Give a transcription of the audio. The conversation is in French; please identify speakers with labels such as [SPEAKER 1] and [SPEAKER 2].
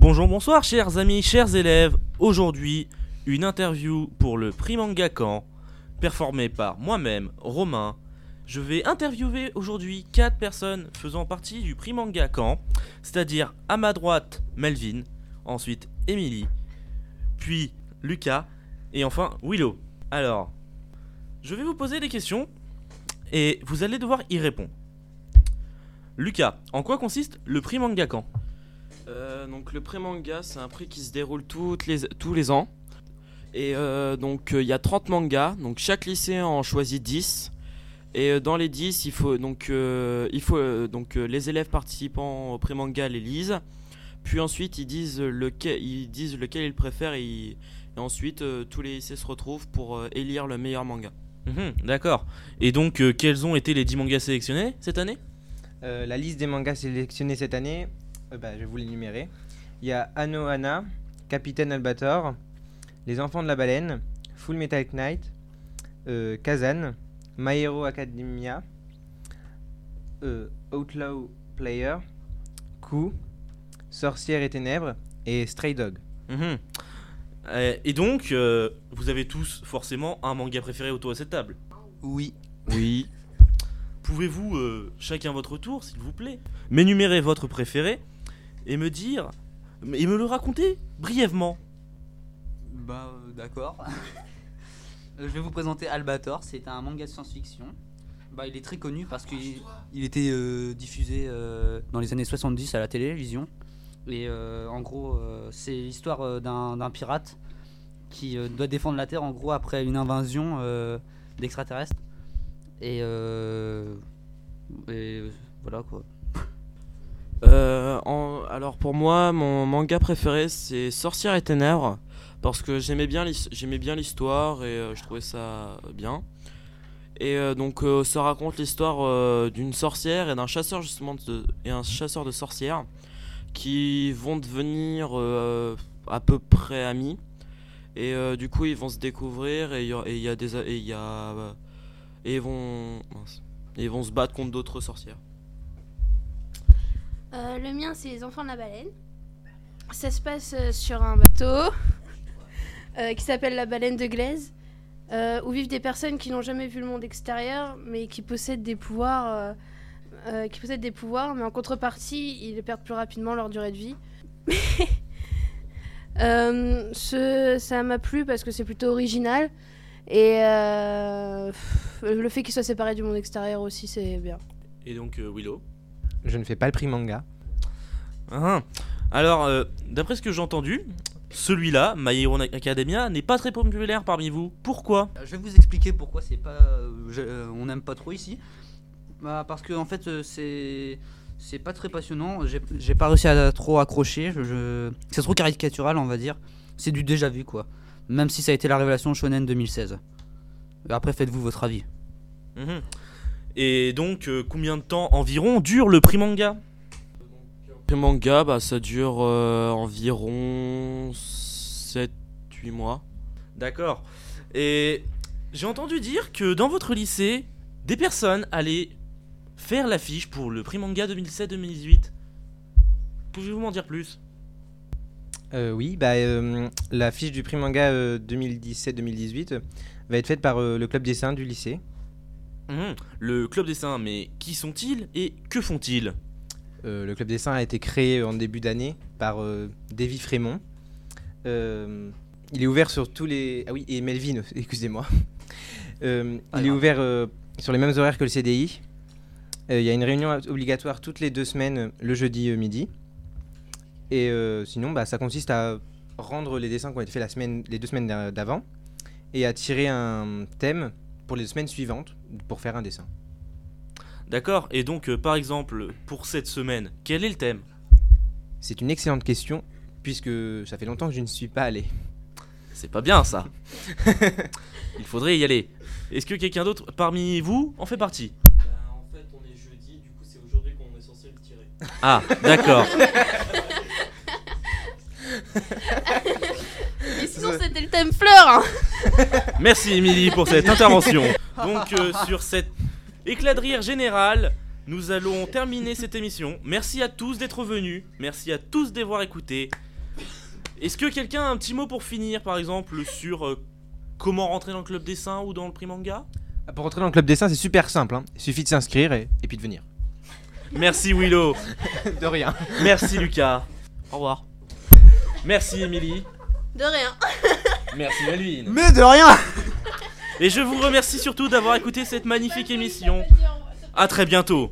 [SPEAKER 1] Bonjour, bonsoir, chers amis, chers élèves. Aujourd'hui, une interview pour le prix Manga Camp, performée par moi-même, Romain. Je vais interviewer aujourd'hui quatre personnes faisant partie du prix Manga c'est-à-dire à ma droite, Melvin, ensuite Emily, puis Lucas, et enfin Willow. Alors, je vais vous poser des questions et vous allez devoir y répondre. Lucas, en quoi consiste le prix Manga
[SPEAKER 2] Euh, donc le pré-manga, c'est un prix qui se déroule toutes les, tous les ans. Et euh, donc euh, il y a 30 mangas, donc chaque lycée en choisit 10. Et euh, dans les 10, il faut donc, euh, il faut, euh, donc euh, les élèves participant au pré-manga les lisent. Puis ensuite ils disent lequel ils, disent lequel ils préfèrent et, ils- et ensuite euh, tous les lycées se retrouvent pour euh, élire le meilleur manga.
[SPEAKER 1] Mhm, D'accord. Et donc, euh, quels ont été les 10 mangas sélectionnés cette année?
[SPEAKER 3] Euh, la liste des mangas sélectionnés cette année, euh, bah, je vais vous l'énumérer. Il y a Anohana, Capitaine Albator, Les Enfants de la Baleine, Full Metal Knight, euh, Kazan, My Hero Academia, euh, Outlaw Player, Coup, Sorcière et Ténèbres et Stray Dog.
[SPEAKER 1] Mhm. Euh, Et donc, euh, vous avez tous forcément un manga préféré autour de cette table.
[SPEAKER 4] Oui.
[SPEAKER 2] Oui.
[SPEAKER 1] Pouvez-vous, euh, chacun votre tour, s'il vous plaît, m'énumérer votre préféré et me dire, et me le raconter brièvement
[SPEAKER 4] Bah euh, d'accord. Je vais vous présenter Albator, c'est un manga de science-fiction. Bah, il est très connu parce qu'il il était euh, diffusé euh, dans les années 70 à la télévision. Et euh, en gros, euh, c'est l'histoire euh, d'un d'un pirate qui euh, doit défendre la Terre en gros après une invasion euh, d'extraterrestres. Et, euh, et euh, voilà quoi.
[SPEAKER 2] Euh, alors pour moi, mon manga préféré c'est Sorcière et Ténèbres parce que j'aimais bien bien l'histoire et euh, je trouvais ça bien. Et euh, donc ça raconte l'histoire d'une sorcière et d'un chasseur justement de, et un chasseur de sorcières qui vont devenir à peu près amis. Et du coup ils vont se découvrir et il y a- des et et ils vont. Et ils vont se battre contre d'autres sorcières.
[SPEAKER 5] Euh, le mien, c'est Les Enfants de la Baleine. Ça se passe euh, sur un bateau euh, qui s'appelle la Baleine de Glaise, où vivent des personnes qui n'ont jamais vu le monde extérieur, mais qui possèdent des pouvoirs. qui possèdent des pouvoirs, mais en contrepartie, ils perdent plus rapidement leur durée de vie. Ce, ça m'a plu parce que c'est plutôt original. Et le fait qu'il soit séparé du monde extérieur aussi, c'est bien.
[SPEAKER 1] Et donc, Willow?
[SPEAKER 3] Je ne fais pas le prix manga.
[SPEAKER 1] Ah, Alors, euh, d'après ce que j'ai entendu, celui-là, My Hero Academia, n'est pas très populaire parmi vous. Pourquoi?
[SPEAKER 4] Euh, Je vais vous expliquer pourquoi c'est pas, euh, je- euh, on n'aime pas trop ici. Bah, parce que en fait c'est c'est pas très passionnant. J'ai j'ai pas réussi à trop accrocher. Je, je- C'est trop caricatural, on va dire. C'est du déjà vu quoi. Même si ça a été la révélation Shonen 2016. Et Après faites-vous votre avis.
[SPEAKER 1] Mhm. Et donc, euh, combien de temps environ dure le prix manga
[SPEAKER 2] Le manga, bah, ça dure euh, environ 7-8 mois.
[SPEAKER 1] D'accord. Et j'ai entendu dire que dans votre lycée, des personnes allaient faire l'affiche pour le prix manga 2017-2018. Pouvez-vous m'en dire plus?
[SPEAKER 3] Euh, oui, bah, euh, la fiche du prix manga euh, 2017-2018 va être faite par euh, le club dessin du lycée.
[SPEAKER 1] Mhm. Le club dessin, mais qui sont-ils et que font-ils?
[SPEAKER 3] Euh, le club dessin a été créé en début d'année par euh, Davy Frémont. Euh, il est ouvert sur tous les. Ah oui, et Melvin, excusez-moi. Euh, il est ouvert euh, sur les mêmes horaires que le CDI. Euh, Il y a une réunion obligatoire toutes les deux semaines, le jeudi euh, midi. Et euh, sinon, bah, ça consiste à rendre les dessins qui ont été faits la semaine, les deux semaines d'a- d'avant et à tirer un thème pour les semaines suivantes pour faire un dessin.
[SPEAKER 1] D'accord. Et donc, euh, par exemple, pour cette semaine, quel est le thème?
[SPEAKER 3] C'est une excellente question puisque ça fait longtemps que je ne suis pas allé.
[SPEAKER 1] C'est pas bien ça. Il faudrait y aller. Est-ce que quelqu'un d'autre parmi vous en fait partie?
[SPEAKER 2] En fait, on est jeudi, du coup, c'est aujourd'hui qu'on est censé le tirer.
[SPEAKER 1] Ah, d'accord.
[SPEAKER 5] Et sinon, c'était le thème fleur hein.
[SPEAKER 1] Merci Émilie pour cette intervention. Donc euh, sur cet éclat de rire général, nous allons terminer cette émission. Merci à tous d'être venus. Merci à tous d'avoir écouté. Est-ce que quelqu'un a un petit mot pour finir, par exemple, sur euh, comment rentrer dans le club dessin ou dans le prix manga
[SPEAKER 3] Ah, Pour rentrer dans le club dessin, c'est super simple. hein. Il suffit de s'inscrire et, et puis de venir.
[SPEAKER 1] Merci Willow.
[SPEAKER 3] de rien.
[SPEAKER 1] Merci Lucas. Au revoir. Merci Émilie.
[SPEAKER 5] De rien.
[SPEAKER 1] Merci Melvin.
[SPEAKER 4] Mais de rien
[SPEAKER 1] Et je vous remercie surtout d'avoir écouté cette magnifique émission. À très bientôt.